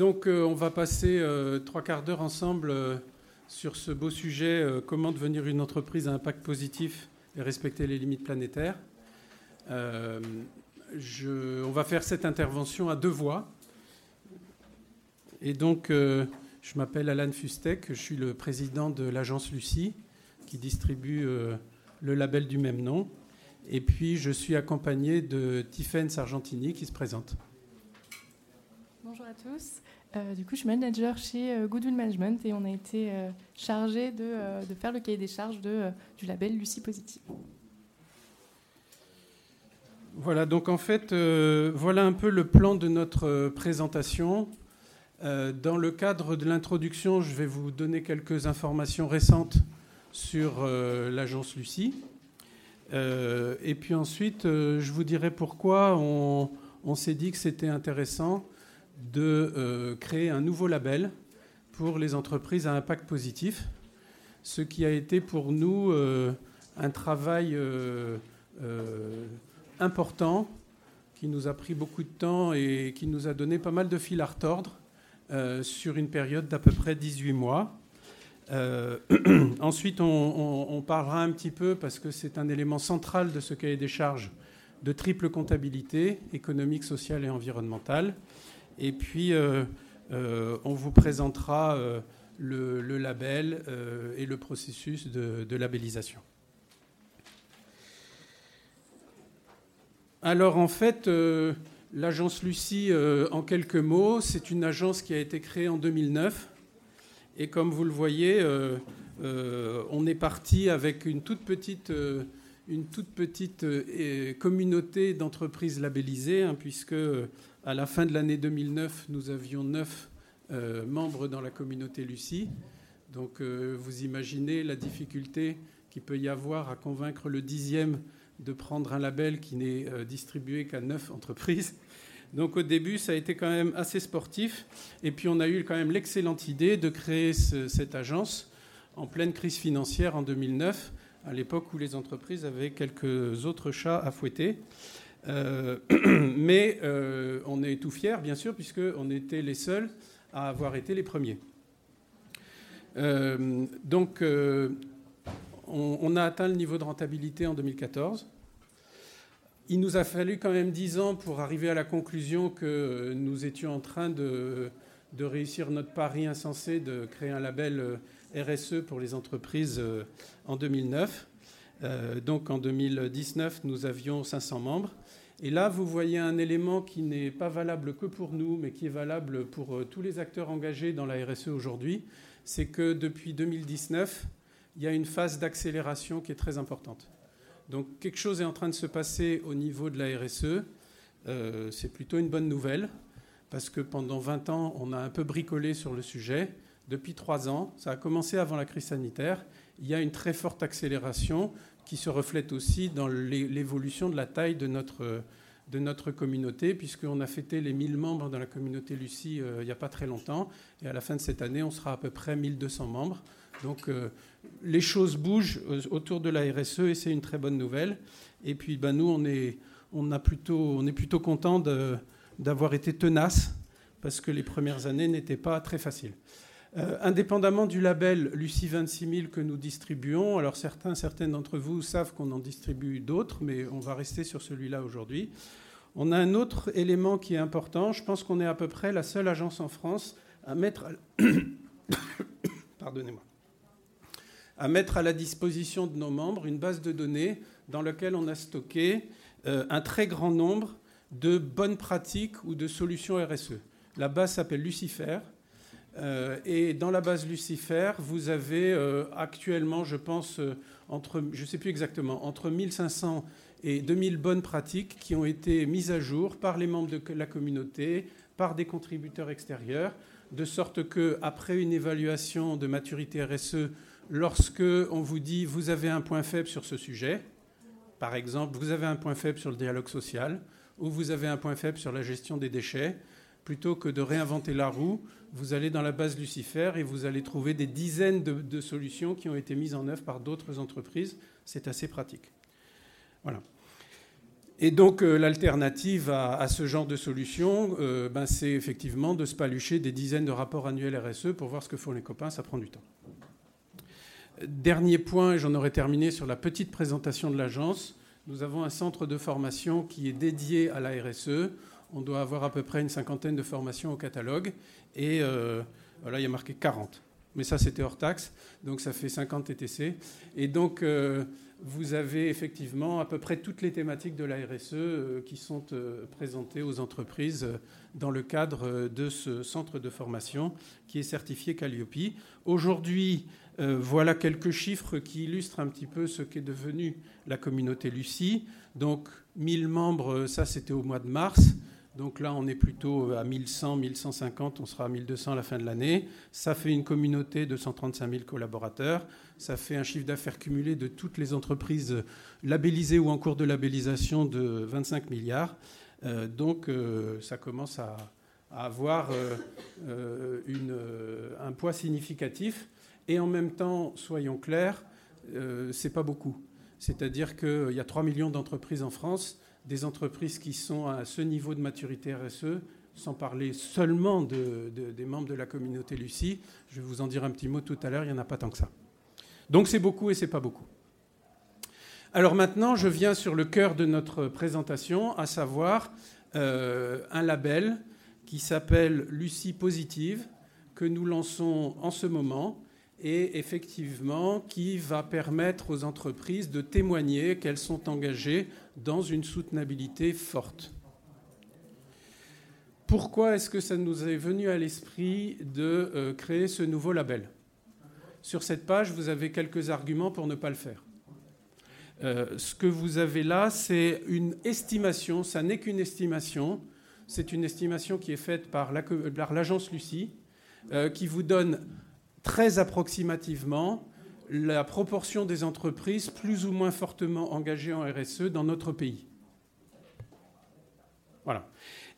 Donc on va passer trois quarts d'heure ensemble sur ce beau sujet, comment devenir une entreprise à impact positif et respecter les limites planétaires. Je, on va faire cette intervention à deux voix. Et donc, je m'appelle Alan Fustek, je suis le président de l'agence Lucie, qui distribue le label du même nom. Et puis, je suis accompagné de Tiffaine Sargentini qui se présente. Bonjour à tous. Euh, du coup, je suis manager chez euh, Goodwill Management et on a été euh, chargé de, faire le cahier des charges de, du label Lucie Positive. Voilà, donc en fait, voilà un peu le plan de notre présentation. dans le cadre de l'introduction, je vais vous donner quelques informations récentes sur l'agence Lucie. Et puis ensuite, je vous dirai pourquoi on, s'est dit que c'était intéressant de euh, créer un nouveau label pour les entreprises à impact positif, ce qui a été pour nous un travail important qui nous a pris beaucoup de temps et qui nous a donné pas mal de fil à retordre sur une période d'à peu près 18 mois. Euh, ensuite, on, parlera un petit peu, parce que c'est un élément central de ce cahier des charges, de triple comptabilité économique, sociale et environnementale. Et puis, euh, euh, on vous présentera le, label et le processus de, labellisation. Alors, en fait, l'agence Lucie, en quelques mots, c'est une agence qui a été créée en 2009 et comme vous le voyez, euh, euh, on est parti avec une toute petite, euh, une toute petite communauté d'entreprises labellisées, hein, puisque à la fin de l'année 2009, nous avions neuf membres dans la communauté Lucie. Donc vous imaginez la difficulté qu'il peut y avoir à convaincre le dixième de prendre un label qui n'est distribué qu'à neuf entreprises. Donc au début, ça a été quand même assez sportif. Et puis on a eu quand même l'excellente idée de créer cette agence en pleine crise financière en 2009, à l'époque où les entreprises avaient quelques autres chats à fouetter. Euh, mais euh, on est tout fiers, bien sûr, puisqu'on était les seuls à avoir été les premiers. Euh, donc on a atteint le niveau de rentabilité en 2014. Il nous a fallu quand même dix ans pour arriver à la conclusion que nous étions en train de, réussir notre pari insensé de créer un label RSE pour les entreprises en 2009. Euh, donc en 2019, nous avions 500 membres. Et là, vous voyez un élément qui n'est pas valable que pour nous, mais qui est valable pour tous les acteurs engagés dans la RSE aujourd'hui. C'est que depuis 2019, il y a une phase d'accélération qui est très importante. Donc quelque chose est en train de se passer au niveau de la RSE. Euh, c'est plutôt une bonne nouvelle parce que pendant 20 ans, on a un peu bricolé sur le sujet. Depuis 3 ans, ça a commencé avant la crise sanitaire, il y a une très forte accélération qui se reflète aussi dans l'évolution de la taille de notre, de notre communauté, puisqu'on a fêté les 1000 membres dans la communauté Lucie euh, il n'y a pas très longtemps. Et à la fin de cette année, on sera à peu près 1200 membres. Donc euh, les choses bougent autour de la RSE et c'est une très bonne nouvelle. Et puis ben, nous, on est, on, a plutôt, on est plutôt content d'avoir été tenace parce que les premières années n'étaient pas très faciles. Euh, indépendamment du label Lucie 26000 que nous distribuons, alors certains, certaines d'entre vous savent qu'on en distribue d'autres, mais on va rester sur celui-là aujourd'hui. On a un autre élément qui est important. Je pense qu'on est à peu près la seule agence en France à mettre, pardonnez-moi, à mettre à la disposition de nos membres une base de données dans laquelle on a stocké euh, un très grand nombre de bonnes pratiques ou de solutions RSE. La base s'appelle Lucifer. Euh, et dans la base Lucifer, vous avez euh, actuellement, je pense, entre, je ne sais plus exactement, entre 1500 et 2000 bonnes pratiques qui ont été mises à jour par les membres de la communauté, par des contributeurs extérieurs, de sorte que après une évaluation de maturité RSE, lorsque on vous dit vous avez un point faible sur ce sujet, par exemple, vous avez un point faible sur le dialogue social, ou vous avez un point faible sur la gestion des déchets, plutôt que de réinventer la roue, vous allez dans la base Lucifer et vous allez trouver des dizaines de, solutions qui ont été mises en œuvre par d'autres entreprises. C'est assez pratique. Voilà. Et donc l'alternative à, ce genre de solution, ben, c'est effectivement de se palucher des dizaines de rapports annuels RSE pour voir ce que font les copains, ça prend du temps. Dernier point, et j'en aurai terminé sur la petite présentation de l'agence. Nous avons un centre de formation qui est dédié à la RSE. On doit avoir à peu près une cinquantaine de formations au catalogue. Et euh, voilà, il y a marqué 40. Mais ça, c'était hors taxe. Donc ça fait 50 TTC. Et donc, euh, vous avez effectivement à peu près toutes les thématiques de la RSE euh, qui sont présentées aux entreprises dans le cadre de ce centre de formation qui est certifié Calliope. Aujourd'hui, euh, voilà quelques chiffres qui illustrent un petit peu ce qu'est devenu la communauté Lucie. Donc 1000 membres, ça c'était au mois de mars. Donc là, on est plutôt à 1100, 1150, on sera à 1200 à la fin de l'année. Ça fait une communauté de 135 000 collaborateurs. Ça fait un chiffre d'affaires cumulé de toutes les entreprises labellisées ou en cours de labellisation de 25 milliards. Euh, donc euh, ça commence à, avoir un poids significatif. Et en même temps, soyons clairs, euh, ce n'est pas beaucoup. C'est-à-dire qu'il y a 3 millions d'entreprises en France, des entreprises qui sont à ce niveau de maturité RSE, sans parler seulement des membres de la communauté Lucie. Je vais vous en dire un petit mot tout à l'heure, il n'y en a pas tant que ça. Donc c'est beaucoup et c'est pas beaucoup. Alors maintenant, je viens sur le cœur de notre présentation, à savoir euh, un label qui s'appelle Lucie Positive, que nous lançons en ce moment et effectivement qui va permettre aux entreprises de témoigner qu'elles sont engagées dans une soutenabilité forte. Pourquoi est-ce que ça nous est venu à l'esprit de euh, créer ce nouveau label? Sur cette page, vous avez quelques arguments pour ne pas le faire. Euh, ce que vous avez là, c'est une estimation, ça n'est qu'une estimation, c'est une estimation qui est faite par l'agence Lucie, euh, qui vous donne très approximativement la proportion des entreprises plus ou moins fortement engagées en RSE dans notre pays. Voilà.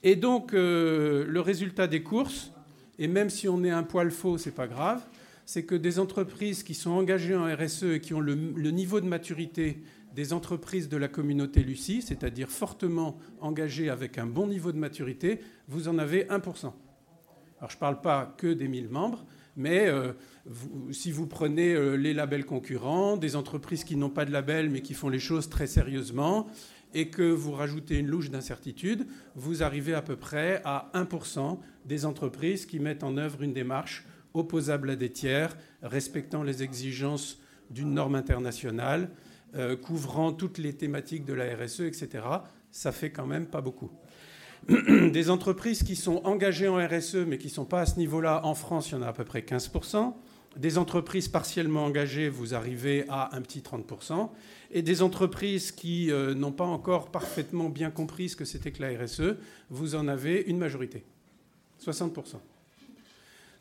Et donc, euh, le résultat des courses, et même si on est un poil faux, c'est pas grave, c'est que des entreprises qui sont engagées en RSE et qui ont le, le niveau de maturité des entreprises de la communauté Lucie, c'est-à-dire fortement engagées avec un bon niveau de maturité, vous en avez 1%. Alors je ne parle pas que des 1000 membres, mais euh, si vous prenez euh, les labels concurrents, des entreprises qui n'ont pas de label mais qui font les choses très sérieusement, et que vous rajoutez une louche d'incertitude, vous arrivez à peu près à 1% des entreprises qui mettent en œuvre une démarche opposable à des tiers, respectant les exigences d'une norme internationale, euh, couvrant toutes les thématiques de la RSE, etc. Ça fait quand même pas beaucoup. des entreprises qui sont engagées en RSE mais qui ne sont pas à ce niveau-là, en France, il y en a à peu près 15%. Des entreprises partiellement engagées, vous arrivez à un petit 30%. Et des entreprises qui euh, n'ont pas encore parfaitement bien compris ce que c'était que la RSE, vous en avez une majorité, 60%.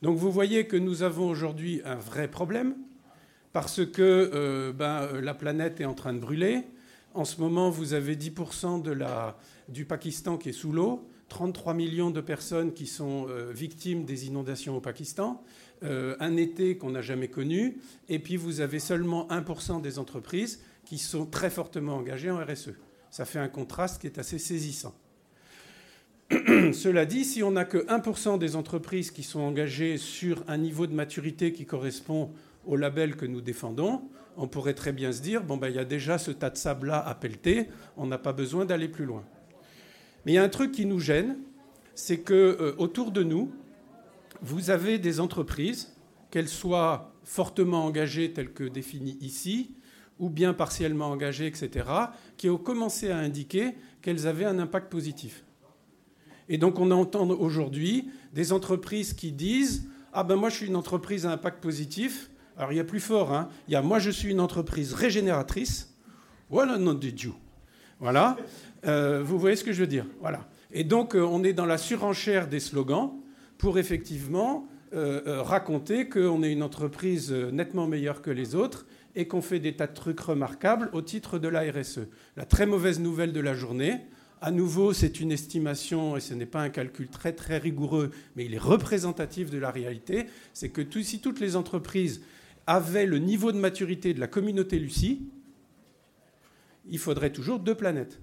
Donc vous voyez que nous avons aujourd'hui un vrai problème parce que euh, ben, la planète est en train de brûler. En ce moment, vous avez 10% de la, du Pakistan qui est sous l'eau, 33 millions de personnes qui sont euh, victimes des inondations au Pakistan, euh, un été qu'on n'a jamais connu, et puis vous avez seulement 1% des entreprises qui sont très fortement engagées en RSE. Ça fait un contraste qui est assez saisissant. Cela dit, si on n'a que 1% des entreprises qui sont engagées sur un niveau de maturité qui correspond au label que nous défendons, on pourrait très bien se dire, bon, ben, il y a déjà ce tas de sable-là à pelleter, on n'a pas besoin d'aller plus loin. Mais il y a un truc qui nous gêne, c'est que euh, autour de nous, vous avez des entreprises, qu'elles soient fortement engagées telles que définies ici, ou bien partiellement engagées, etc., qui ont commencé à indiquer qu'elles avaient un impact positif. Et donc on entend aujourd'hui des entreprises qui disent Ah ben moi je suis une entreprise à impact positif. Alors il y a plus fort, hein. il y a moi je suis une entreprise régénératrice. Voilà, nom de Dieu. Voilà. Euh, vous voyez ce que je veux dire? Voilà. Et donc, euh, on est dans la surenchère des slogans pour effectivement euh, raconter qu'on est une entreprise nettement meilleure que les autres et qu'on fait des tas de trucs remarquables au titre de la RSE. La très mauvaise nouvelle de la journée, à nouveau, c'est une estimation et ce n'est pas un calcul très très rigoureux, mais il est représentatif de la réalité, c'est que si toutes les entreprises avaient le niveau de maturité de la communauté Lucie, il faudrait toujours deux planètes.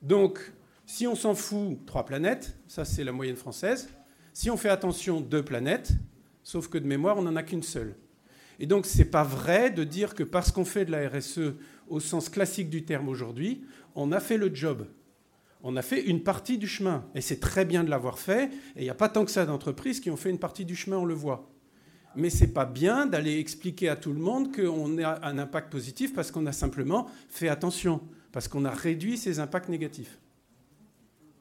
Donc, si on s'en fout, trois planètes, ça c'est la moyenne française. Si on fait attention, deux planètes, sauf que de mémoire, on n'en a qu'une seule. Et donc, ce n'est pas vrai de dire que parce qu'on fait de la RSE au sens classique du terme aujourd'hui, on a fait le job. On a fait une partie du chemin. Et c'est très bien de l'avoir fait. Et il n'y a pas tant que ça d'entreprises qui ont fait une partie du chemin, on le voit. Mais ce n'est pas bien d'aller expliquer à tout le monde qu'on a un impact positif parce qu'on a simplement fait attention, parce qu'on a réduit ces impacts négatifs.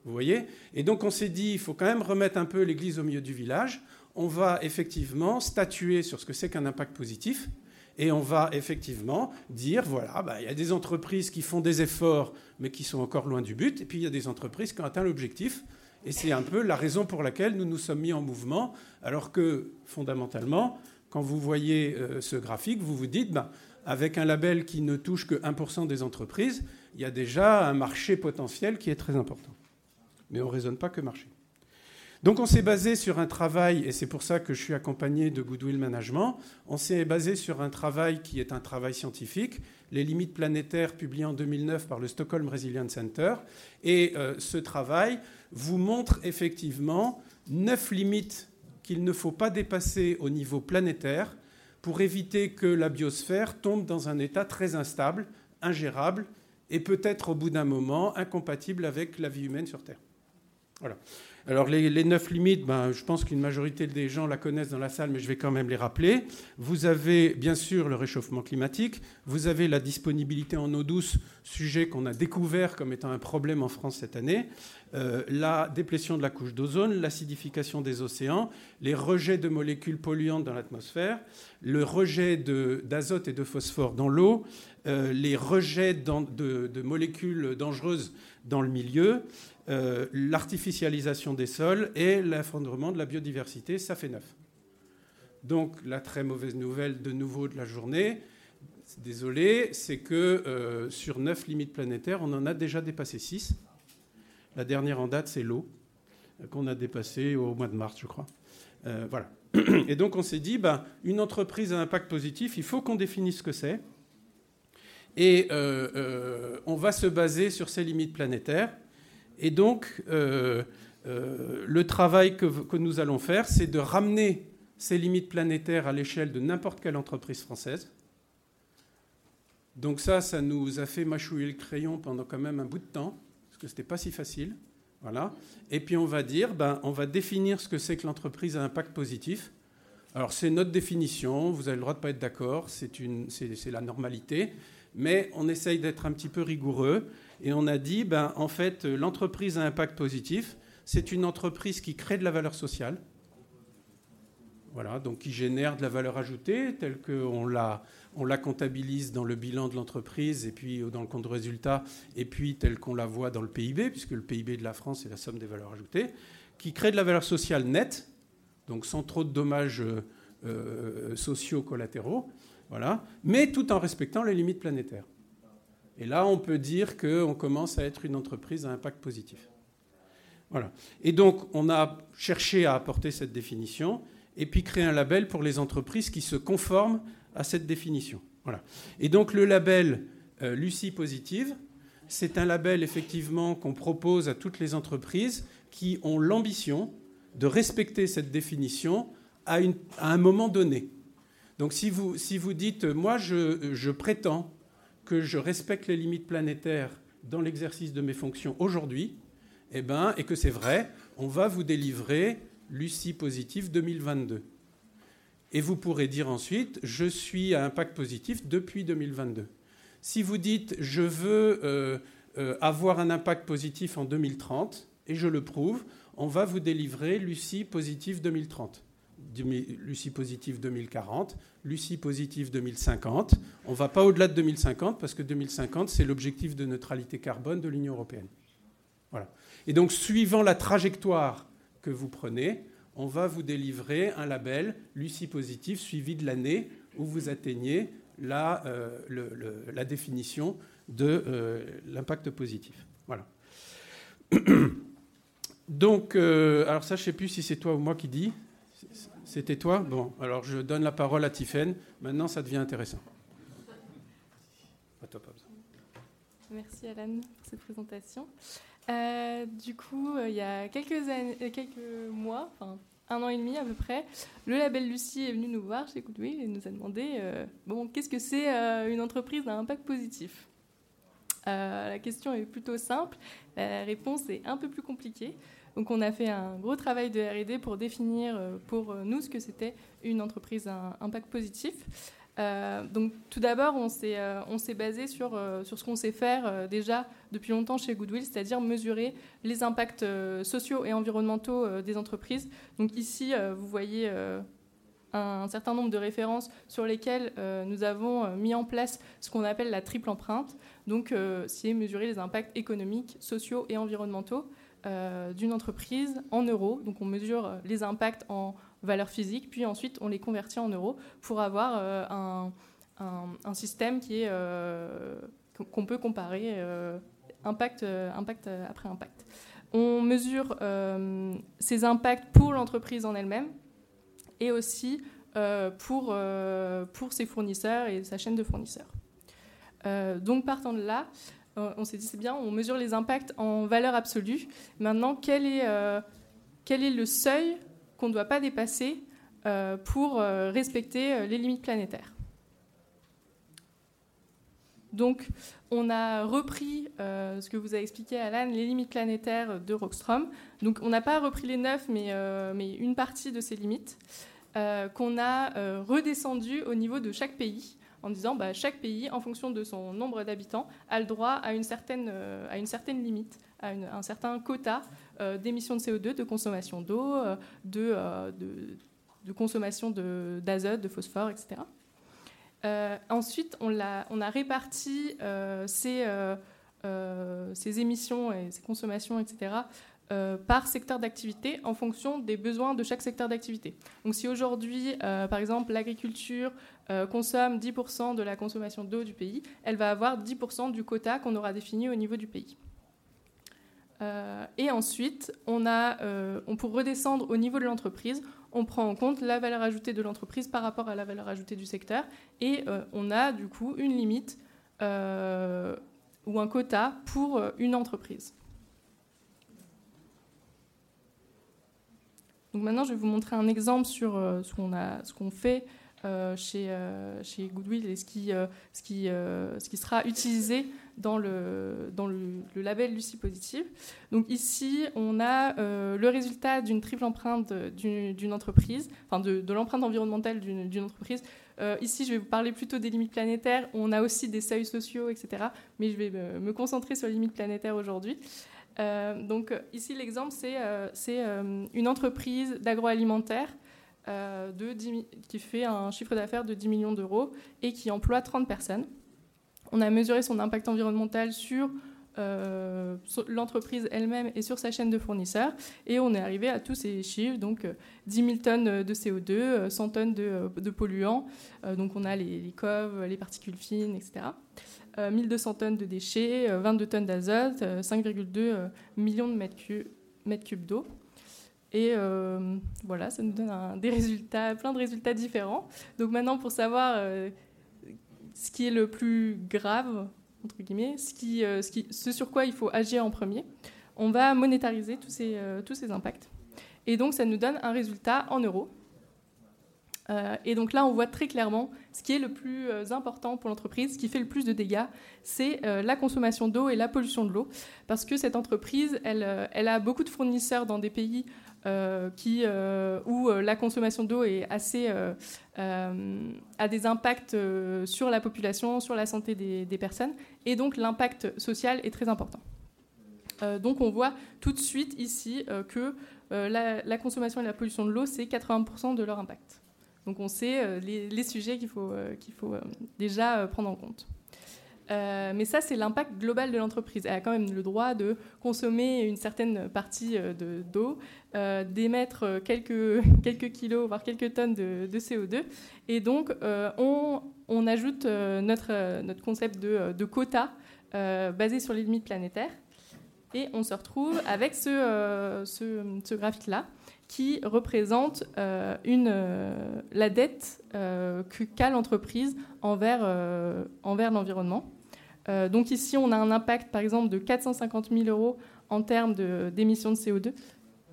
Vous voyez? Et donc on s'est dit, il faut quand même remettre un peu l'église au milieu du village. On va effectivement statuer sur ce que c'est qu'un impact positif. Et on va effectivement dire, voilà, bah, il y a des entreprises qui font des efforts, mais qui sont encore loin du but. Et puis il y a des entreprises qui ont atteint l'objectif. Et c'est un peu la raison pour laquelle nous nous sommes mis en mouvement, alors que fondamentalement, quand vous voyez euh, ce graphique, vous vous dites, bah, avec un label qui ne touche que 1% des entreprises, il y a déjà un marché potentiel qui est très important. Mais on ne raisonne pas que marché. Donc on s'est basé sur un travail, et c'est pour ça que je suis accompagné de Goodwill Management, on s'est basé sur un travail qui est un travail scientifique, les limites planétaires publié en 2009 par le Stockholm Resilience Center. Et euh, ce travail vous montre effectivement neuf limites qu'il ne faut pas dépasser au niveau planétaire pour éviter que la biosphère tombe dans un état très instable, ingérable et peut-être au bout d'un moment incompatible avec la vie humaine sur Terre. Voilà. Alors les, neuf limites, ben, je pense qu'une majorité des gens la connaissent dans la salle, mais je vais quand même les rappeler. Vous avez bien sûr le réchauffement climatique, vous avez la disponibilité en eau douce, sujet qu'on a découvert comme étant un problème en France cette année, euh, la déplétion de la couche d'ozone, l'acidification des océans, les rejets de molécules polluantes dans l'atmosphère, le rejet d'azote et de phosphore dans l'eau, euh, les rejets de, de molécules dangereuses dans le milieu, euh, l'artificialisation des sols et l'effondrement de la biodiversité, ça fait neuf. Donc la très mauvaise nouvelle de nouveau de la journée, désolé, c'est que euh, sur neuf limites planétaires, on en a déjà dépassé six. La dernière en date, c'est l'eau, qu'on a dépassé au mois de mars, je crois. Euh, voilà. Et donc on s'est dit, bah, une entreprise à impact positif, il faut qu'on définisse ce que c'est. Et on va se baser sur ces limites planétaires. Et donc, euh, euh, le travail que, nous allons faire, c'est de ramener ces limites planétaires à l'échelle de n'importe quelle entreprise française. Donc ça, ça nous a fait mâchouiller le crayon pendant quand même un bout de temps, parce que ce n'était pas si facile. Voilà. Et puis on va dire, ben, on va définir ce que c'est que l'entreprise à impact positif. Alors c'est notre définition, vous avez le droit de ne pas être d'accord, c'est la normalité, mais on essaye d'être un petit peu rigoureux et on a dit, ben, en fait, l'entreprise à impact positif, c'est une entreprise qui crée de la valeur sociale, voilà, donc qui génère de la valeur ajoutée, telle qu'on la, on la comptabilise dans le bilan de l'entreprise et puis dans le compte de résultat, et puis telle qu'on la voit dans le PIB, puisque le PIB de la France est la somme des valeurs ajoutées, qui crée de la valeur sociale nette, donc sans trop de dommages euh, sociaux collatéraux, voilà, mais tout en respectant les limites planétaires. Et là, on peut dire qu'on commence à être une entreprise à impact positif. Voilà. Et donc, on a cherché à apporter cette définition et puis créer un label pour les entreprises qui se conforment à cette définition. Voilà. Et donc, le label euh, Lucie Positive, c'est un label effectivement qu'on propose à toutes les entreprises qui ont l'ambition de respecter cette définition à, un moment donné. Donc si vous, si vous dites, moi je, je prétends que je respecte les limites planétaires dans l'exercice de mes fonctions aujourd'hui, eh ben, et que c'est vrai, on va vous délivrer Lucie Positif 2022. Et vous pourrez dire ensuite, je suis à impact positif depuis 2022. Si vous dites, je veux euh, euh, avoir un impact positif en 2030, et je le prouve, on va vous délivrer Lucie Positif 2030. Lucie positive 2040, Lucie positive 2050. On ne va pas au-delà de 2050 parce que 2050, c'est l'objectif de neutralité carbone de l'Union européenne. Voilà. Et donc, suivant la trajectoire que vous prenez, on va vous délivrer un label Lucie positive suivi de l'année où vous atteignez la, euh, la définition de euh, l'impact positif. Voilà. Donc, euh, alors ça, je ne sais plus si c'est toi ou moi qui dis. C'était toi? Bon, alors je donne la parole à Tiffaine. Maintenant, ça devient intéressant. Merci Alan pour cette présentation. du coup, il y a quelques, années, quelques mois, enfin un an et demi à peu près, le label Lucie est venu nous voir chez Goodwill et nous a demandé bon, qu'est-ce que c'est une entreprise à impact positif? La question est plutôt simple, la réponse est un peu plus compliquée. Donc on a fait un gros travail de R&D pour définir euh, pour euh, nous ce que c'était une entreprise à impact positif. Euh, donc tout d'abord, on s'est basé sur sur ce qu'on sait faire déjà depuis longtemps chez Goodwill, c'est-à-dire mesurer les impacts sociaux et environnementaux des entreprises. Donc ici, vous voyez un certain nombre de références sur lesquelles nous avons mis en place ce qu'on appelle la triple empreinte. Donc, c'est mesurer les impacts économiques, sociaux et environnementaux. Euh, d'une entreprise en euros. Donc on mesure euh, les impacts en valeur physique, puis ensuite on les convertit en euros pour avoir euh, un, un, système qui est qu'on peut comparer impact, impact après impact. On mesure ces impacts pour l'entreprise en elle-même et aussi pour, pour ses fournisseurs et sa chaîne de fournisseurs. donc partant de là, on s'est dit c'est bien, on mesure les impacts en valeur absolue. Maintenant, quel est, euh, le seuil qu'on ne doit pas dépasser euh, pour respecter les limites planétaires? Donc, on a repris ce que vous a expliqué Alan, les limites planétaires de Rockstrom. Donc, on n'a pas repris les neuf, mais, mais, une partie de ces limites qu'on a redescendu au niveau de chaque pays en disant bah, chaque pays, en fonction de son nombre d'habitants, a le droit à une certaine, euh, à une certaine limite, à, un certain quota euh, d'émissions de CO2, de consommation d'eau, euh, de, de, consommation d'azote, de, phosphore, etc. ensuite, on a, réparti ces, ces émissions et ces consommations, etc., par secteur d'activité en fonction des besoins de chaque secteur d'activité. Donc si aujourd'hui, par exemple, l'agriculture euh, consomme 10% de la consommation d'eau du pays, elle va avoir 10% du quota qu'on aura défini au niveau du pays. Euh, et ensuite, on a, euh, on, pour redescendre au niveau de l'entreprise, on prend en compte la valeur ajoutée de l'entreprise par rapport à la valeur ajoutée du secteur, et on a du coup une limite ou un quota pour une entreprise. Donc maintenant, je vais vous montrer un exemple sur ce qu'on fait euh, chez, euh, chez Goodwill et ce qui, euh, sera utilisé dans le, label Lucie Positive. Donc ici, on a le résultat d'une triple empreinte d'une entreprise, enfin de l'empreinte environnementale d'une entreprise. ici, je vais vous parler plutôt des limites planétaires. On a aussi des seuils sociaux, etc. Mais je vais me, concentrer sur les limites planétaires aujourd'hui. Donc ici, l'exemple, c'est c'est une entreprise d'agroalimentaire euh, qui fait un chiffre d'affaires de 10 millions d'euros et qui emploie 30 personnes. On a mesuré son impact environnemental sur euh, l'entreprise elle-même et sur sa chaîne de fournisseurs. Et on est arrivé à tous ces chiffres, donc 10 euh, 000 tonnes de CO2, 100 tonnes de, polluants, donc on a les, les, coves, les particules fines, etc. 1200 tonnes de déchets, 22 tonnes d'azote, 5,2 millions de mètres cubes d'eau. Et euh, voilà, ça nous donne des résultats, plein de résultats différents. Donc maintenant, pour savoir euh, ce qui est le plus grave, entre guillemets, ce, euh, sur quoi il faut agir en premier, on va monétariser tous ces impacts. Et donc, ça nous donne un résultat en euros. Et donc là, on voit très clairement ce qui est le plus important pour l'entreprise, ce qui fait le plus de dégâts, c'est la consommation d'eau et la pollution de l'eau. Parce que cette entreprise, elle, a beaucoup de fournisseurs dans des pays euh, euh, où euh, la consommation d'eau a des impacts sur la population, sur la santé des, personnes, et donc l'impact social est très important. donc on voit tout de suite ici que la, consommation et la pollution de l'eau, c'est 80% de leur impact. Donc on sait les, les, sujets qu'il faut, qu'il faut déjà prendre en compte. Euh, mais ça, c'est l'impact global de l'entreprise. Elle a quand même le droit de consommer une certaine partie euh, d'eau, euh, d'émettre quelques, kilos, voire quelques tonnes de, CO2. Et donc, on, ajoute notre, concept de, quota basé sur les limites planétaires. Et on se retrouve avec ce graphique-là qui représente une, la dette qu'a l'entreprise envers, envers l'environnement. donc ici, on a un impact, par exemple, de 450 000 euros en termes d'émissions de, CO2.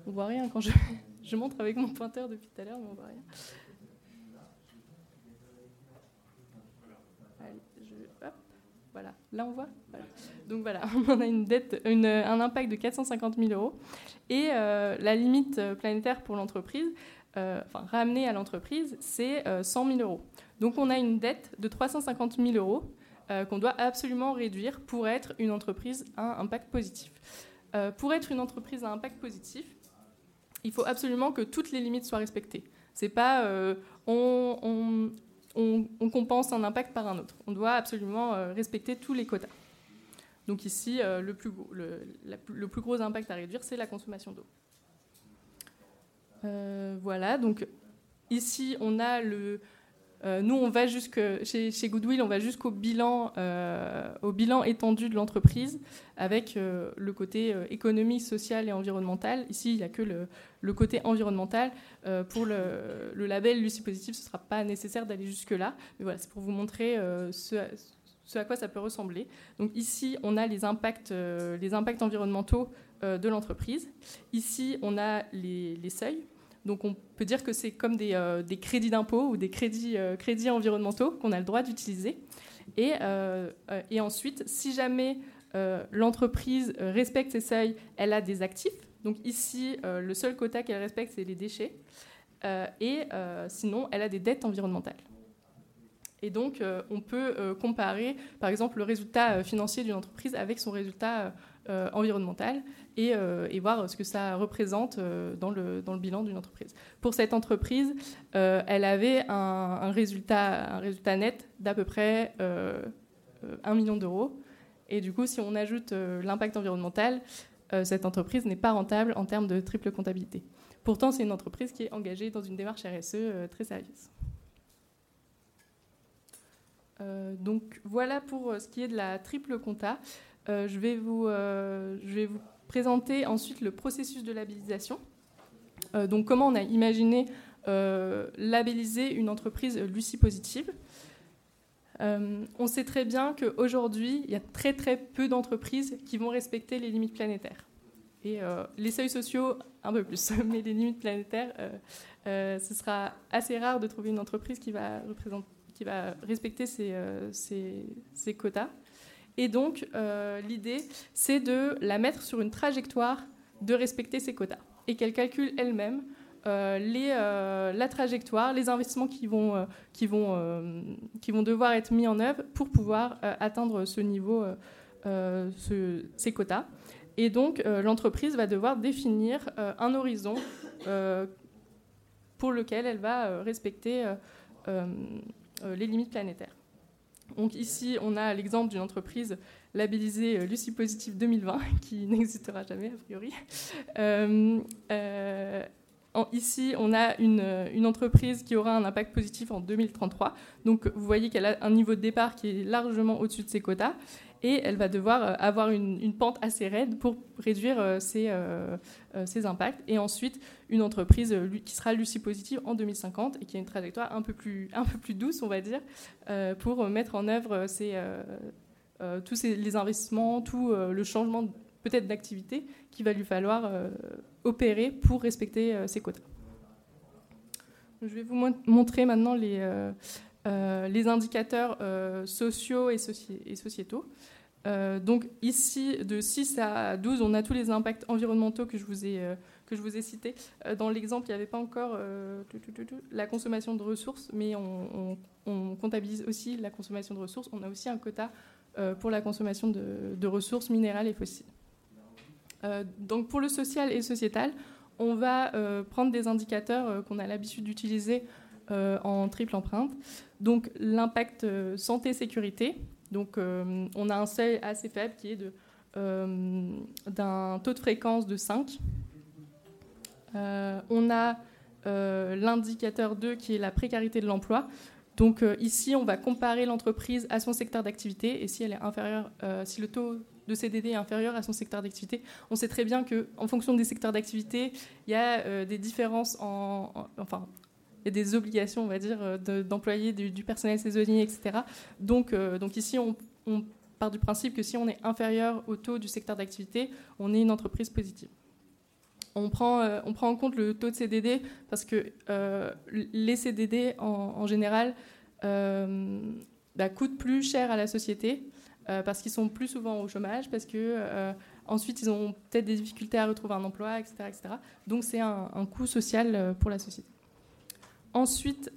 On voit rien quand je, je montre avec mon pointeur depuis tout à l'heure, mais on voit rien. Voilà, là on voit. Donc voilà, on a une dette, un impact de 450 000 euros. Et euh, la limite planétaire pour l'entreprise, euh, enfin ramenée à l'entreprise, c'est 100 euh, 000 euros. Donc on a une dette de 350 000 euros qu'on doit absolument réduire pour être une entreprise à impact positif. pour être une entreprise à impact positif, il faut absolument que toutes les limites soient respectées. C'est pas on, compense un impact par un autre. On doit absolument euh, respecter tous les quotas. Donc ici, euh, le, plus, le, plus, gros impact à réduire, c'est la consommation d'eau. Euh, voilà, donc ici, on a le, euh, nous, on va jusque, chez, Goodwill, on va jusqu'au bilan, euh, au bilan étendu de l'entreprise avec euh, le côté économique, social et environnemental. Ici, il n'y a que le, côté environnemental. pour le, label Lucie Positive, ce ne sera pas nécessaire d'aller jusque-là. Mais voilà, c'est pour vous montrer ce, à quoi ça peut ressembler. Donc ici, on a les impacts, les impacts environnementaux de l'entreprise. Ici, on a les seuils. Donc on peut dire que c'est comme des, euh, crédits d'impôt ou des crédits, euh, crédits environnementaux qu'on a le droit d'utiliser. Et, euh, ensuite, si jamais l'entreprise respecte ces seuils, elle a des actifs. Donc ici, le seul quota qu'elle respecte, c'est les déchets. et sinon, elle a des dettes environnementales. Et donc, on peut comparer, par exemple, le résultat financier d'une entreprise avec son résultat. Euh, et, voir ce que ça représente euh, dans, le, dans le bilan d'une entreprise. Pour cette entreprise, euh, elle avait un, résultat, un résultat net d'à peu près 1 million d'euros. Et du coup, si on ajoute l'impact environnemental, cette entreprise n'est pas rentable en termes de triple comptabilité. Pourtant, c'est une entreprise qui est engagée dans une démarche RSE très sérieuse. donc voilà pour ce qui est de la triple compta. Je, vais vous, je vais vous présenter ensuite le processus de labellisation. Euh, donc comment on a imaginé euh, labelliser une entreprise Lucie positive. Euh, on sait très bien qu'aujourd'hui, il y a très très peu d'entreprises qui vont respecter les limites planétaires. Et les seuils sociaux, un peu plus, mais les limites planétaires, ce sera assez rare de trouver une entreprise qui va, respecter ces quotas. Et donc, euh, l'idée, c'est de la mettre sur une trajectoire de respecter ses quotas et qu'elle calcule elle-même euh, euh, la trajectoire, les investissements qui vont, qui, vont, qui vont devoir être mis en œuvre pour pouvoir atteindre ce niveau, ces quotas. Et donc, l'entreprise va devoir définir un horizon pour lequel elle va respecter les limites planétaires. Donc ici, on a l'exemple d'une entreprise labellisée euh, Lucie Positive 2020, qui n'existera jamais a priori. Euh, euh, ici, on a une, une, entreprise qui aura un impact positif en 2033. Donc vous voyez qu'elle a un niveau de départ qui est largement au-dessus de ses quotas et elle va devoir euh, avoir une, pente assez raide pour réduire euh, euh, ses, impacts. Et ensuite, une entreprise qui sera Lucie positive en 2050 et qui a une trajectoire un peu plus, un peu plus douce, on va dire, pour mettre en œuvre tous les investissements, tout le changement peut-être d'activité qu'il va lui falloir opérer pour respecter ses quotas. Je vais vous montrer maintenant les, les indicateurs sociaux et, sociétaux. Euh, donc ici, de 6 à 12, on a tous les impacts environnementaux que je vous ai, euh, que je vous ai cités. Euh, dans l'exemple, il n'y avait pas encore la consommation de ressources, mais on, comptabilise aussi la consommation de ressources. On a aussi un quota pour la consommation de, ressources minérales et fossiles. donc pour le social et sociétal, on va prendre des indicateurs qu'on a l'habitude d'utiliser en triple empreinte. Donc l'impact santé-sécurité, donc euh, on a un seuil assez faible qui est euh, d'un taux de fréquence de 5. Euh, on a l'indicateur 2 qui est la précarité de l'emploi. Donc ici, on va comparer l'entreprise à son secteur d'activité et si elle est inférieure, si le taux de CDD est inférieur à son secteur d'activité, on sait très bien qu'en fonction des secteurs d'activité, il y a des différences en, enfin il y a des obligations, on va dire, euh, d'employer du, personnel saisonnier, etc. Donc, euh, donc ici, on, part du principe que si on est inférieur au taux du secteur d'activité, on est une entreprise positive. On prend, euh, en compte le taux de CDD parce que les CDD, en, général, bah, coûtent plus cher à la société parce qu'ils sont plus souvent au chômage, parce que ensuite ils ont peut-être des difficultés à retrouver un emploi, etc. etc. Donc c'est un, coût social pour la société. Ensuite,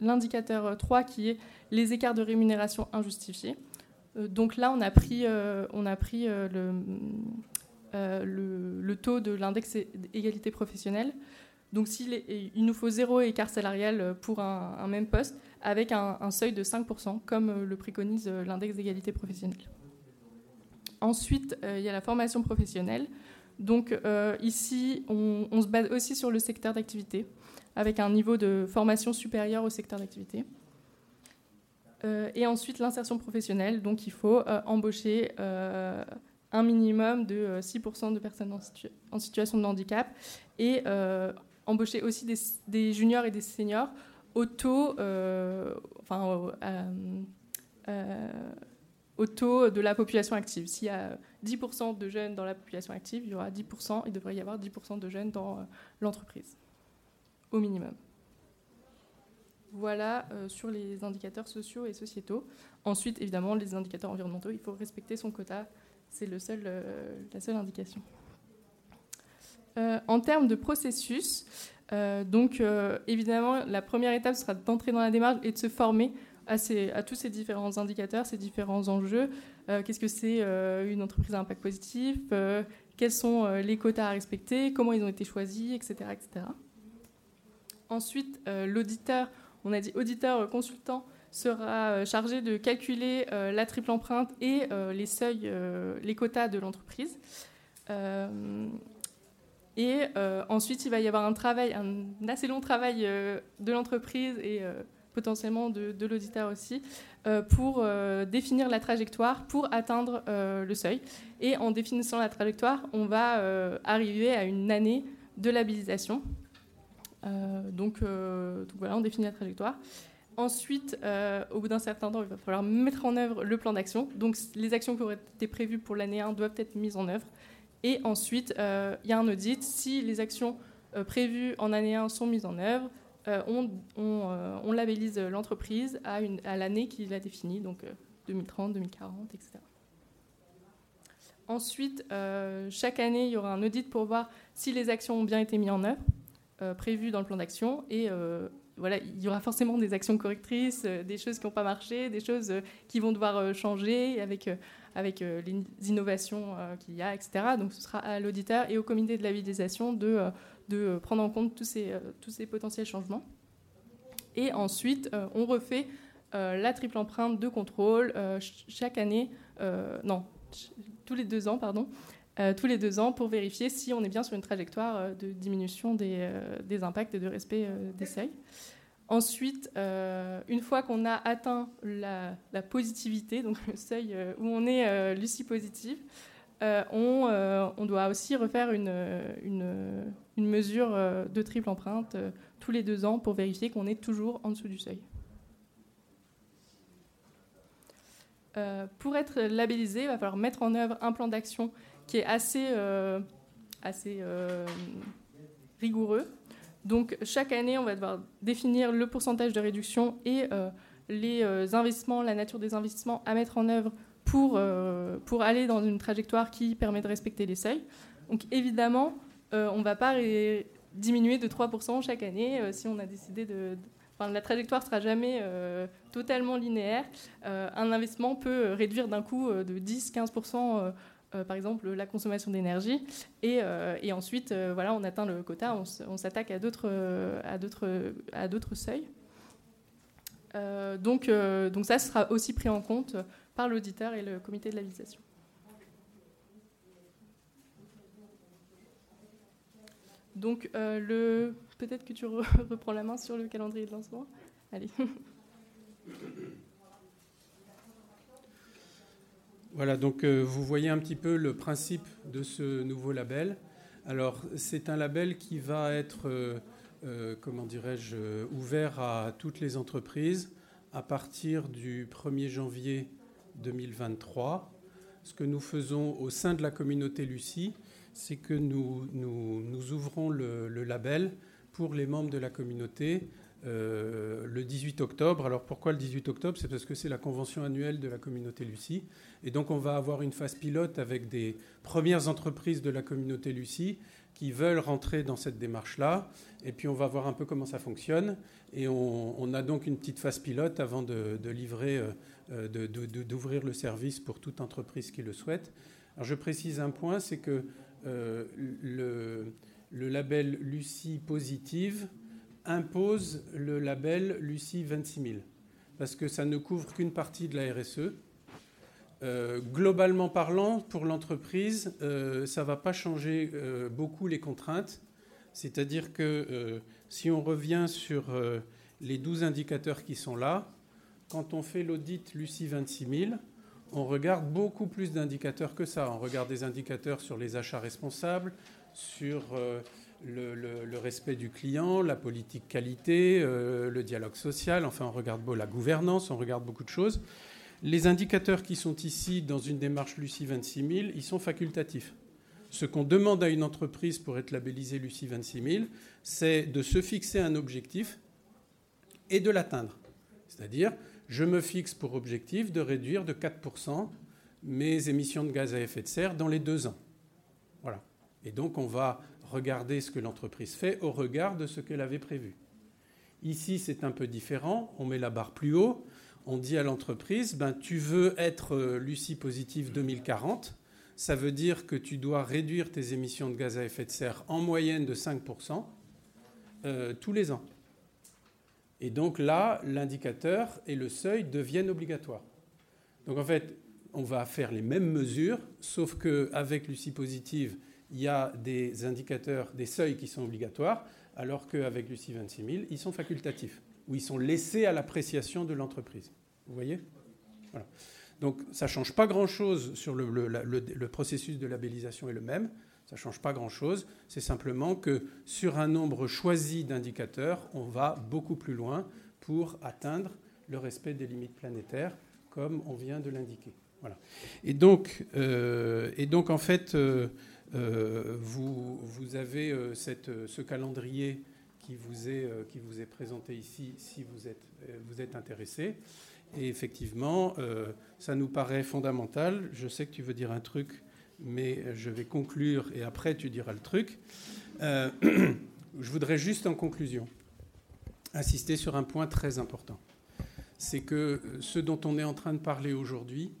l'indicateur 3 qui est les écarts de rémunération injustifiés. Euh, donc là, on a pris, euh, euh, le, taux de l'index égalité professionnelle. Donc il, il, nous faut zéro écart salarial pour un, même poste avec un, seuil de 5%, comme le préconise l'index d'égalité professionnelle. Ensuite, il y a la formation professionnelle. Donc ici, on, se base aussi sur le secteur d'activité, avec un niveau de formation supérieur au secteur d'activité. Euh, et ensuite, l'insertion professionnelle. Donc, il faut euh, embaucher euh, un minimum de 6% de personnes en, situation de handicap et embaucher aussi des, juniors et des seniors au taux, enfin, au taux de la population active. S'il y a 10% de jeunes dans la population active, il y aura 10%, il devrait y avoir 10% de jeunes dans l'entreprise, au minimum. Voilà euh, sur les indicateurs sociaux et sociétaux. Ensuite, évidemment, les indicateurs environnementaux, il faut respecter son quota. C'est euh, la seule indication. Euh, en termes de processus, donc évidemment, la première étape sera d'entrer dans la démarche et de se former à, à tous ces différents indicateurs, ces différents enjeux. Qu'est-ce que c'est une entreprise à impact positif Quels sont les quotas à respecter Comment ils ont été choisis, etc. etc. Ensuite, l'auditeur on a dit auditeur consultant sera euh, chargé de calculer euh, la triple empreinte et euh, les seuils, les quotas de l'entreprise. et ensuite, il va y avoir un travail, un assez long travail de l'entreprise et potentiellement de, l'auditeur aussi, pour définir la trajectoire pour atteindre le seuil. Et en définissant la trajectoire, on va arriver à une année de labellisation euh, donc, euh, donc, voilà, on définit la trajectoire. Ensuite, euh, au bout d'un certain temps, il va falloir mettre en œuvre le plan d'action. Donc les actions qui auraient été prévues pour l'année 1 doivent être mises en œuvre. Et ensuite, il y a un audit. Si les actions prévues en année 1 sont mises en œuvre, on, on, labellise l'entreprise à, à l'année qu'il a définie, donc 2030, 2040, etc. Ensuite, chaque année, il y aura un audit pour voir si les actions ont bien été mises en œuvre. Euh, prévues dans le plan d'action. Et euh, voilà, il y aura forcément des actions correctrices, euh, des choses qui n'ont pas marché, des choses qui vont devoir changer avec, avec les innovations qu'il y a, etc. Donc ce sera à l'auditeur et au comité de la validation de, de prendre en compte tous ces, tous ces potentiels changements. Et ensuite, on refait la triple empreinte de contrôle chaque année, non, tous les deux ans, pardon, tous les deux ans pour vérifier si on est bien sur une trajectoire euh, de diminution des, euh, des impacts et de respect des seuils. Ensuite, une fois qu'on a atteint la, positivité, donc le seuil où on est Lucie positive, on, on, doit aussi refaire une, une, une mesure de triple empreinte tous les deux ans pour vérifier qu'on est toujours en dessous du seuil. pour être labellisé, il va falloir mettre en œuvre un plan d'action qui est assez, euh, assez euh, rigoureux. Donc chaque année, on va devoir définir le pourcentage de réduction et euh, les investissements, la nature des investissements à mettre en œuvre pour, pour aller dans une trajectoire qui permet de respecter les seuils. Donc évidemment, on ne va pas diminuer de 3% chaque année si on a décidé de... Enfin, la trajectoire ne sera jamais totalement linéaire. un investissement peut réduire d'un coup de 10-15% euh, par exemple la consommation d'énergie. Et, euh, ensuite, euh, voilà, on atteint le quota, on, s'attaque à d'autres, seuils. donc, donc ça sera aussi pris en compte par l'auditeur et le comité de la validation. Donc, le... peut-être que tu reprends la main sur le calendrier de lancement. Allez. Voilà, donc euh, vous voyez un petit peu le principe de ce nouveau label. Alors, c'est un label qui va être, euh, euh, comment dirais-je, ouvert à toutes les entreprises à partir du 1er janvier 2023. Ce que nous faisons au sein de la communauté Lucie, c'est que nous, nous, ouvrons le, label pour les membres de la communauté euh, le 18 octobre. Alors pourquoi le 18 octobre? C'est parce que c'est la convention annuelle de la communauté Lucie. Et donc on va avoir une phase pilote avec des premières entreprises de la communauté Lucie qui veulent rentrer dans cette démarche-là. Et puis on va voir un peu comment ça fonctionne. Et on, a donc une petite phase pilote avant de, livrer, euh, euh, d'ouvrir le service pour toute entreprise qui le souhaite. Alors je précise un point, c'est que le, label Lucie Positive impose le label Lucie 26 000, parce que ça ne couvre qu'une partie de la RSE. Euh, globalement parlant, pour l'entreprise, euh, ça ne va pas changer beaucoup les contraintes. C'est-à-dire que si on revient sur les 12 indicateurs qui sont là, quand on fait l'audit Lucie 26 000, on regarde beaucoup plus d'indicateurs que ça. On regarde des indicateurs sur les achats responsables, sur le, respect du client, la politique qualité, euh, le dialogue social, enfin on regarde la gouvernance, on regarde beaucoup de choses. Les indicateurs qui sont ici dans une démarche Lucie 26 000, ils sont facultatifs. Ce qu'on demande à une entreprise pour être labellisée Lucie 26 000, c'est de se fixer un objectif et de l'atteindre. C'est-à-dire, je me fixe pour objectif de réduire de 4% mes émissions de gaz à effet de serre dans les deux ans. Voilà. Et donc, on va regarder ce que l'entreprise fait au regard de ce qu'elle avait prévu. Ici, c'est un peu différent. On met la barre plus haut. On dit à l'entreprise, ben, tu veux être euh, Lucie positive 2040. Ça veut dire que tu dois réduire tes émissions de gaz à effet de serre en moyenne de 5% euh, tous les ans. Et donc là, l'indicateur et le seuil deviennent obligatoires. Donc en fait, on va faire les mêmes mesures, sauf qu'avec Lucie Positive, il y a des indicateurs, des seuils qui sont obligatoires, alors qu'avec Lucie 26 000, ils sont facultatifs, ou ils sont laissés à l'appréciation de l'entreprise. Vous voyez? Donc ça ne change pas grand-chose sur le, processus de labellisation est le même. Ça ne change pas grand-chose. C'est simplement que sur un nombre choisi d'indicateurs, on va beaucoup plus loin pour atteindre le respect des limites planétaires, comme on vient de l'indiquer. Voilà. Et, donc, euh, et donc, en fait, euh, vous, vous, avez cette, ce calendrier qui vous, est, présenté ici si vous êtes, intéressé. Et effectivement, ça nous paraît fondamental. Je sais que tu veux dire un truc mais je vais conclure et après tu diras le truc. Euh, je voudrais juste en conclusion insister sur un point très important. C'est que ce dont on est en train de parler aujourd'hui,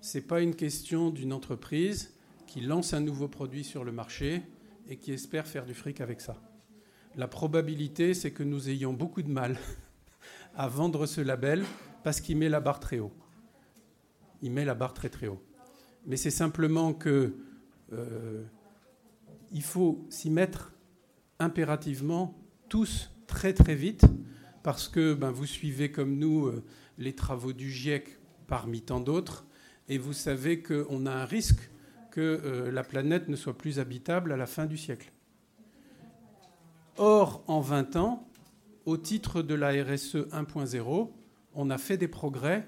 ce n'est pas une question d'une entreprise qui lance un nouveau produit sur le marché et qui espère faire du fric avec ça. La probabilité, c'est que nous ayons beaucoup de mal à vendre ce label parce qu'il met la barre très haut. Il met la barre très très haut mais c'est simplement que euh, il faut s'y mettre impérativement tous très très vite parce que ben, vous suivez comme nous euh, les travaux du GIEC parmi tant d'autres et vous savez qu'on a un risque que euh, la planète ne soit plus habitable à la fin du siècle. Or, en 20 ans, au titre de la RSE 1.0, on a fait des progrès,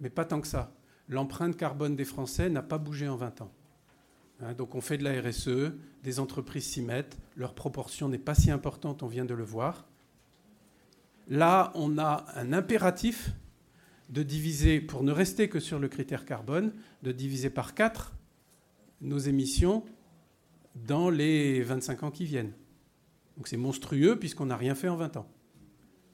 mais pas tant que ça l'empreinte carbone des Français n'a pas bougé en 20 ans. Hein, donc on fait de la RSE, des entreprises s'y mettent, leur proportion n'est pas si importante, on vient de le voir. Là, on a un impératif de diviser, pour ne rester que sur le critère carbone, de diviser par 4 nos émissions dans les 25 ans qui viennent. Donc c'est monstrueux puisqu'on n'a rien fait en 20 ans.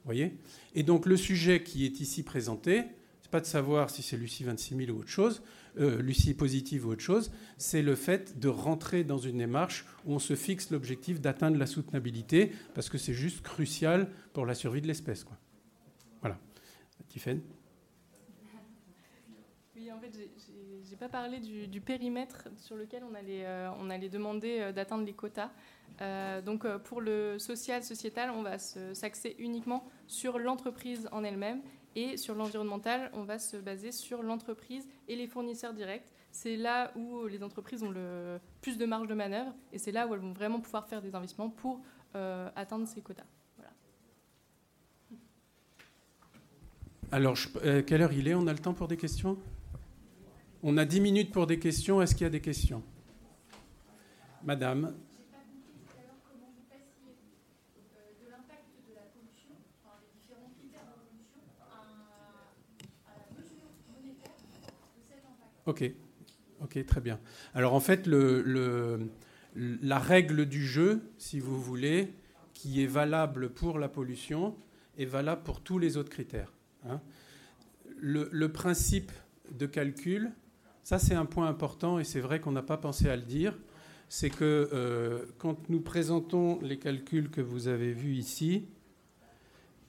voyez? Et donc le sujet qui est ici présenté, pas de savoir si c'est Lucie 26 000 ou autre chose, euh, Lucie positive ou autre chose, c'est le fait de rentrer dans une démarche où on se fixe l'objectif d'atteindre la soutenabilité, parce que c'est juste crucial pour la survie de l'espèce. Voilà. Tiffen? Oui, en fait, j'ai pas parlé du, périmètre sur lequel on allait, euh, on allait demander euh, d'atteindre les quotas. donc pour le social, sociétal, on va s'axer uniquement sur l'entreprise en elle-même et sur l'environnemental, on va se baser sur l'entreprise et les fournisseurs directs. C'est là où les entreprises ont le plus de marge de manœuvre et c'est là où elles vont vraiment pouvoir faire des investissements pour euh, atteindre ces quotas. Alors, euh, quelle heure il est? On a le temps pour des questions? On a 10 minutes pour des questions. Est-ce qu'il y a des questions? Madame Ok, ok, très bien. Alors en fait, le, la règle du jeu, si vous voulez, qui est valable pour la pollution, est valable pour tous les autres critères. Hein. Le, principe de calcul, ça c'est un point important et c'est vrai qu'on n'a pas pensé à le dire, c'est que euh, quand nous présentons les calculs que vous avez vus ici,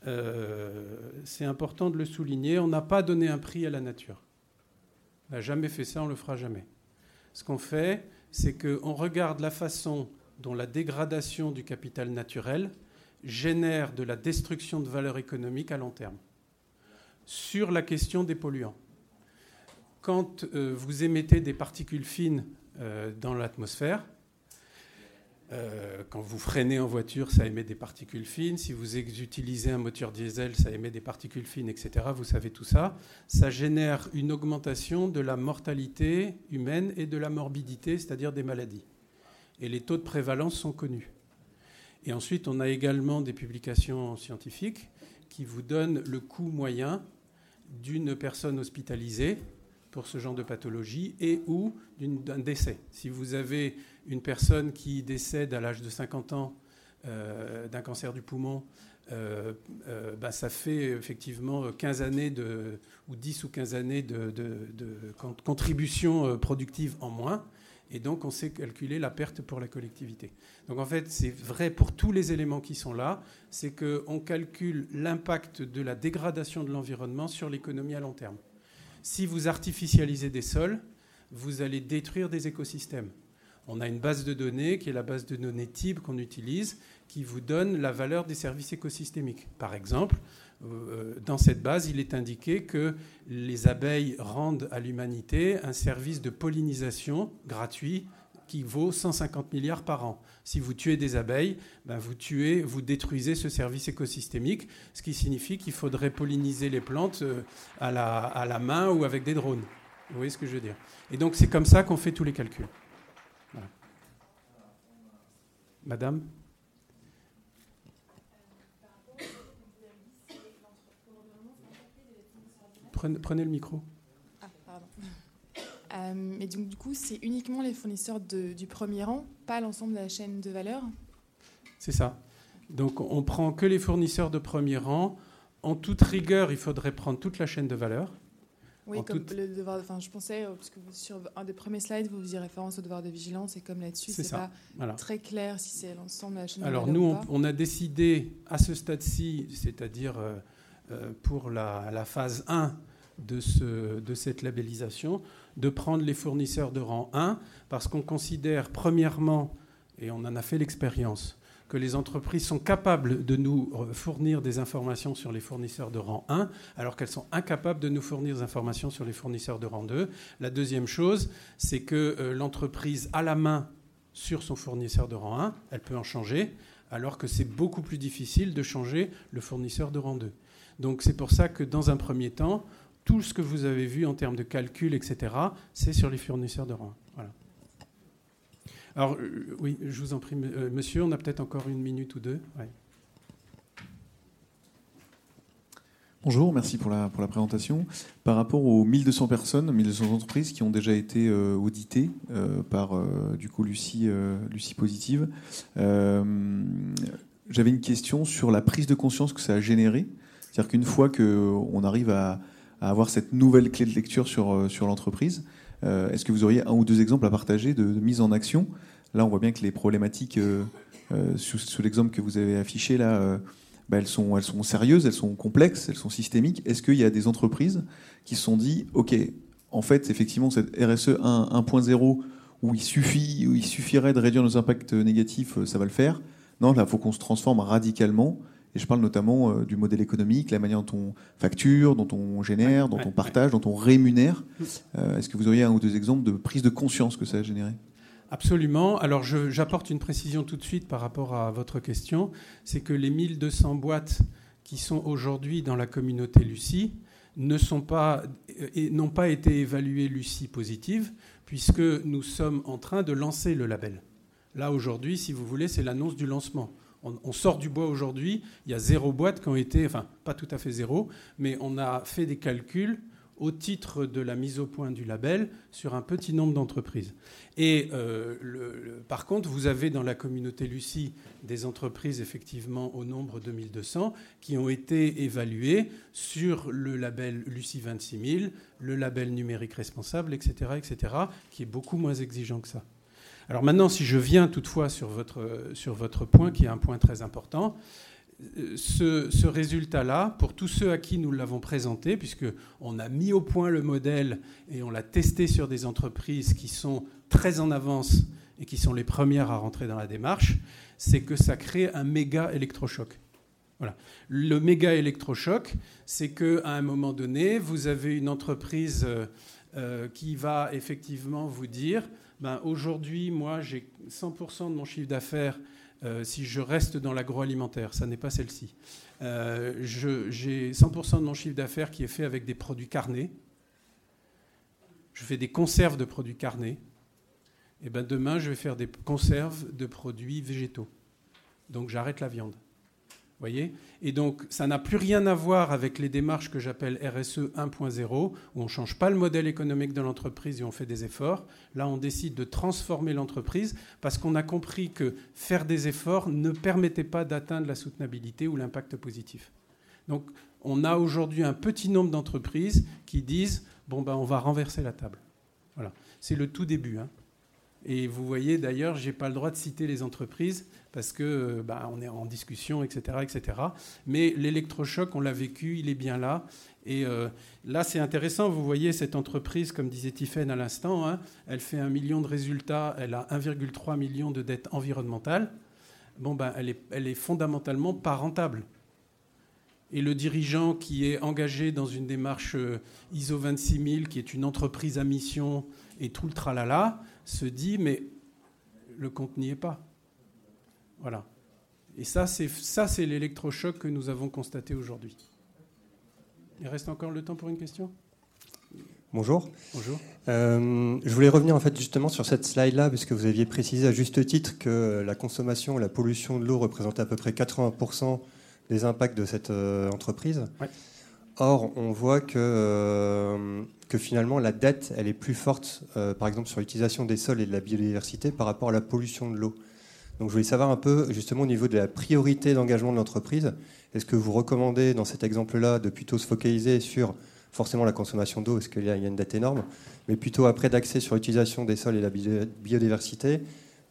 euh, c'est important de le souligner, on n'a pas donné un prix à la nature. On n'a jamais fait ça, on ne le fera jamais. Ce qu'on fait, c'est qu'on regarde la façon dont la dégradation du capital naturel génère de la destruction de valeur économique à long terme. Sur la question des polluants. Quand euh, vous émettez des particules fines euh, dans l'atmosphère, euh, quand vous freinez en voiture, ça émet des particules fines. Si vous utilisez un moteur diesel, ça émet des particules fines, etc. Vous savez tout ça. Ça génère une augmentation de la mortalité humaine et de la morbidité, c'est-à-dire des maladies. Et les taux de prévalence sont connus. Et ensuite, on a également des publications scientifiques qui vous donnent le coût moyen d'une personne hospitalisée pour ce genre de pathologie et ou d'un décès. Si vous avez une personne qui décède à l'âge de 50 ans euh, d'un cancer du poumon, euh, euh, bah, ça fait effectivement 15 années de, ou 10 ou 15 années de, de contribution productive en moins. Et donc, on sait calculer la perte pour la collectivité. Donc, en fait, c'est vrai pour tous les éléments qui sont là, c'est qu'on calcule l'impact de la dégradation de l'environnement sur l'économie à long terme. Si vous artificialisez des sols, vous allez détruire des écosystèmes. On a une base de données qui est la base de données TIB qu'on utilise, qui vous donne la valeur des services écosystémiques. Par exemple, euh, dans cette base, il est indiqué que les abeilles rendent à l'humanité un service de pollinisation gratuit qui vaut 150 milliards par an. Si vous tuez des abeilles, ben vous tuez, vous détruisez ce service écosystémique, ce qui signifie qu'il faudrait polliniser les plantes euh, à la, à la main ou avec des drones. Vous voyez ce que je veux dire? Et donc c'est comme ça qu'on fait tous les calculs. Madame? Prenez, le micro. Pardon. Euh, mais donc, du coup, c'est uniquement les fournisseurs du premier rang, pas l'ensemble de la chaîne de valeur C'est ça. Donc, on prend que les fournisseurs de premier rang. En toute rigueur, il faudrait prendre toute la chaîne de valeur. Oui, comme le devoir. Enfin, je pensais, euh, parce que sur un des premiers slides, vous faisiez référence au devoir de vigilance, et comme là-dessus, c'est pas très clair si c'est l'ensemble de la chaîne. Alors nous, on, a décidé à ce stade-ci, c'est-à-dire euh, pour la, la, phase 1 de, ce, de cette labellisation, de prendre les fournisseurs de rang 1, parce qu'on considère premièrement, et on en a fait l'expérience, que les entreprises sont capables de nous fournir des informations sur les fournisseurs de rang 1, alors qu'elles sont incapables de nous fournir des informations sur les fournisseurs de rang 2. La deuxième chose, c'est que euh, l'entreprise a la main sur son fournisseur de rang 1, elle peut en changer, alors que c'est beaucoup plus difficile de changer le fournisseur de rang 2. Donc c'est pour ça que dans un premier temps, tout ce que vous avez vu en termes de calcul, etc., c'est sur les fournisseurs de rang. Voilà. Alors, euh, oui, je vous en prie, euh, monsieur, on a peut-être encore une minute ou deux. Bonjour, merci pour la, pour la présentation. Par rapport aux 1200 personnes, 1200 entreprises qui ont déjà été euh, auditées par du coup Lucie, Lucie Positive, j'avais une question sur la prise de conscience que ça a généré. C'est-à-dire qu'une fois qu'on arrive à, à avoir cette nouvelle clé de lecture sur, euh, sur l'entreprise. Euh, est-ce que vous auriez un ou deux exemples à partager de, mise en action? Là, on voit bien que les problématiques, euh, sous, l'exemple que vous avez affiché, là, bah, elles, sont, elles sont sérieuses, elles sont complexes, elles sont systémiques. Est-ce qu'il y a des entreprises qui se sont dit, OK, en fait, effectivement, cette RSE 1.0, où il, suffit, où il suffirait de réduire nos impacts négatifs, ça va le faire? Non, là, il faut qu'on se transforme radicalement et je parle notamment euh, du modèle économique, la manière dont on facture, dont on génère, dont on partage, dont on rémunère. Euh, est-ce que vous auriez un ou deux exemples de prise de conscience que ça a généré? Absolument. Alors j'apporte une précision tout de suite par rapport à votre question. C'est que les 1200 boîtes qui sont aujourd'hui dans la communauté Lucie, ne sont pas, n'ont pas été évaluées Lucie positive, puisque nous sommes en train de lancer le label. Là, aujourd'hui, si vous voulez, c'est l'annonce du lancement. On, sort du bois aujourd'hui, il y a zéro boîte qui ont été, enfin, pas tout à fait zéro, mais on a fait des calculs au titre de la mise au point du label sur un petit nombre d'entreprises. Et euh, par contre, vous avez dans la communauté Lucie des entreprises effectivement au nombre de 1200 qui ont été évaluées sur le label Lucie 26000, le label numérique responsable, etc., etc., qui est beaucoup moins exigeant que ça. Alors maintenant, si je viens toutefois sur votre, sur votre point, qui est un point très important, ce, résultat-là, pour tous ceux à qui nous l'avons présenté, puisqu'on a mis au point le modèle et on l'a testé sur des entreprises qui sont très en avance et qui sont les premières à rentrer dans la démarche, c'est que ça crée un méga électrochoc. Voilà. Le méga électrochoc, c'est qu'à un moment donné, vous avez une entreprise euh, euh, qui va effectivement vous dire, ben, aujourd'hui, moi, j'ai 100% de mon chiffre d'affaires euh, si je reste dans l'agroalimentaire, ça n'est pas celle-ci. Euh, j'ai 100% de mon chiffre d'affaires qui est fait avec des produits carnés. Je fais des conserves de produits carnés. Et ben demain, je vais faire des conserves de produits végétaux. Donc j'arrête la viande voyez Et donc, ça n'a plus rien à voir avec les démarches que j'appelle RSE 1.0, où on ne change pas le modèle économique de l'entreprise et on fait des efforts. Là, on décide de transformer l'entreprise parce qu'on a compris que faire des efforts ne permettait pas d'atteindre la soutenabilité ou l'impact positif. Donc, on a aujourd'hui un petit nombre d'entreprises qui disent bon, ben, on va renverser la table. Voilà. C'est le tout début. Hein. Et vous voyez d'ailleurs, je n'ai pas le droit de citer les entreprises parce que bah, on est en discussion, etc., etc. Mais l'électrochoc, on l'a vécu, il est bien là. Et euh, là, c'est intéressant. Vous voyez cette entreprise, comme disait Tiffaine à l'instant, hein, elle fait un million de résultats, elle a 1,3 million de dettes environnementales. Bon, ben, elle est, elle est fondamentalement pas rentable. Et le dirigeant qui est engagé dans une démarche euh, ISO 26000, qui est une entreprise à mission et tout le tralala, se dit mais le compte n'y est pas. Voilà. Et ça, c'est ça, c'est l'électrochoc que nous avons constaté aujourd'hui. Il reste encore le temps pour une question? Bonjour. Bonjour. Euh, je voulais revenir en fait justement sur cette slide-là, puisque vous aviez précisé à juste titre que la consommation, la pollution de l'eau représentait à peu près 80% des impacts de cette euh, entreprise. Or, on voit que, euh, que finalement la dette, elle est plus forte, par exemple sur l'utilisation des sols et de la biodiversité par rapport à la pollution de l'eau. Donc je voulais savoir un peu justement au niveau de la priorité d'engagement de l'entreprise. Est-ce que vous recommandez dans cet exemple-là de plutôt se focaliser sur forcément la consommation d'eau, parce qu'il y a une dette énorme, mais plutôt après d'axer sur l'utilisation des sols et la biodiversité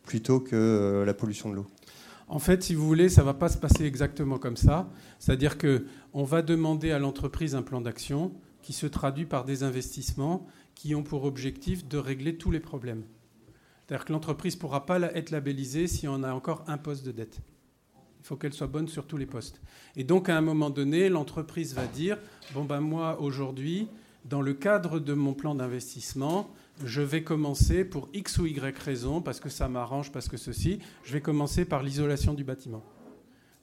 plutôt que euh, la pollution de l'eau? En fait, si vous voulez, ça ne va pas se passer exactement comme ça. C'est-à-dire qu'on va demander à l'entreprise un plan d'action qui se traduit par des investissements qui ont pour objectif de régler tous les problèmes. C'est-à-dire que l'entreprise ne pourra pas être labellisée si on a encore un poste de dette. Il faut qu'elle soit bonne sur tous les postes. Et donc, à un moment donné, l'entreprise va dire, bon ben moi, aujourd'hui, dans le cadre de mon plan d'investissement, je vais commencer pour X ou Y raison, parce que ça m'arrange, parce que ceci, je vais commencer par l'isolation du bâtiment.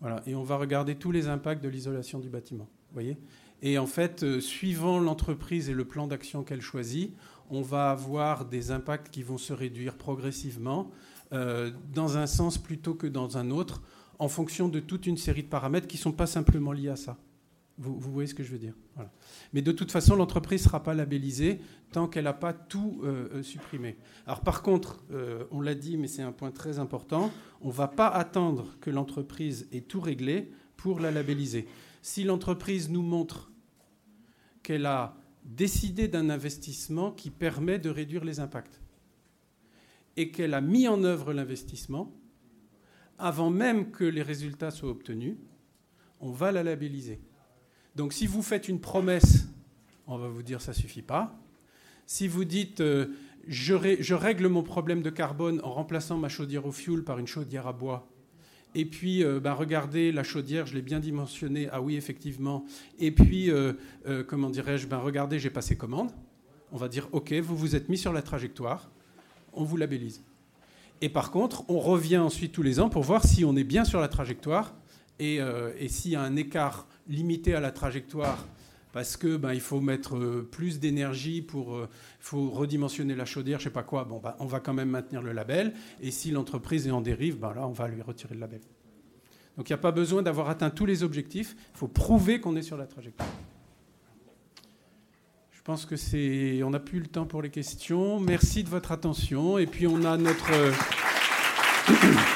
Voilà. Et on va regarder tous les impacts de l'isolation du bâtiment. Voyez? Et en fait, euh, suivant l'entreprise et le plan d'action qu'elle choisit, on va avoir des impacts qui vont se réduire progressivement euh, dans un sens plutôt que dans un autre, en fonction de toute une série de paramètres qui ne sont pas simplement liés à ça. Vous, voyez ce que je veux dire Mais de toute façon, l'entreprise ne sera pas labellisée tant qu'elle n'a pas tout euh, euh, supprimé. Alors par contre, on l'a dit, mais c'est un point très important, on ne va pas attendre que l'entreprise ait tout réglé pour la labelliser. Si l'entreprise nous montre qu'elle a décider d'un investissement qui permet de réduire les impacts et qu'elle a mis en œuvre l'investissement avant même que les résultats soient obtenus, on va la labelliser. Donc si vous faites une promesse, on va vous dire ça suffit pas. Si vous dites euh, je, règle mon problème de carbone en remplaçant ma chaudière au fioul par une chaudière à bois, et puis, euh, bah, regardez, la chaudière, je l'ai bien dimensionnée. Ah oui, effectivement. Et puis, euh, comment dirais-je ben, Regardez, j'ai passé commande. On va dire, OK, vous vous êtes mis sur la trajectoire. On vous labellise. Et par contre, on revient ensuite tous les ans pour voir si on est bien sur la trajectoire et, et s'il y a un écart limité à la trajectoire parce que ben, il faut mettre euh, plus d'énergie pour, euh, faut redimensionner la chaudière, je sais pas quoi. Bon, ben, on va quand même maintenir le label. Et si l'entreprise est en dérive, ben là, on va lui retirer le label. Donc il n'y a pas besoin d'avoir atteint tous les objectifs. Il faut prouver qu'on est sur la trajectoire. Je pense que c'est. On n'a plus le temps pour les questions. Merci de votre attention. Et puis on a notre.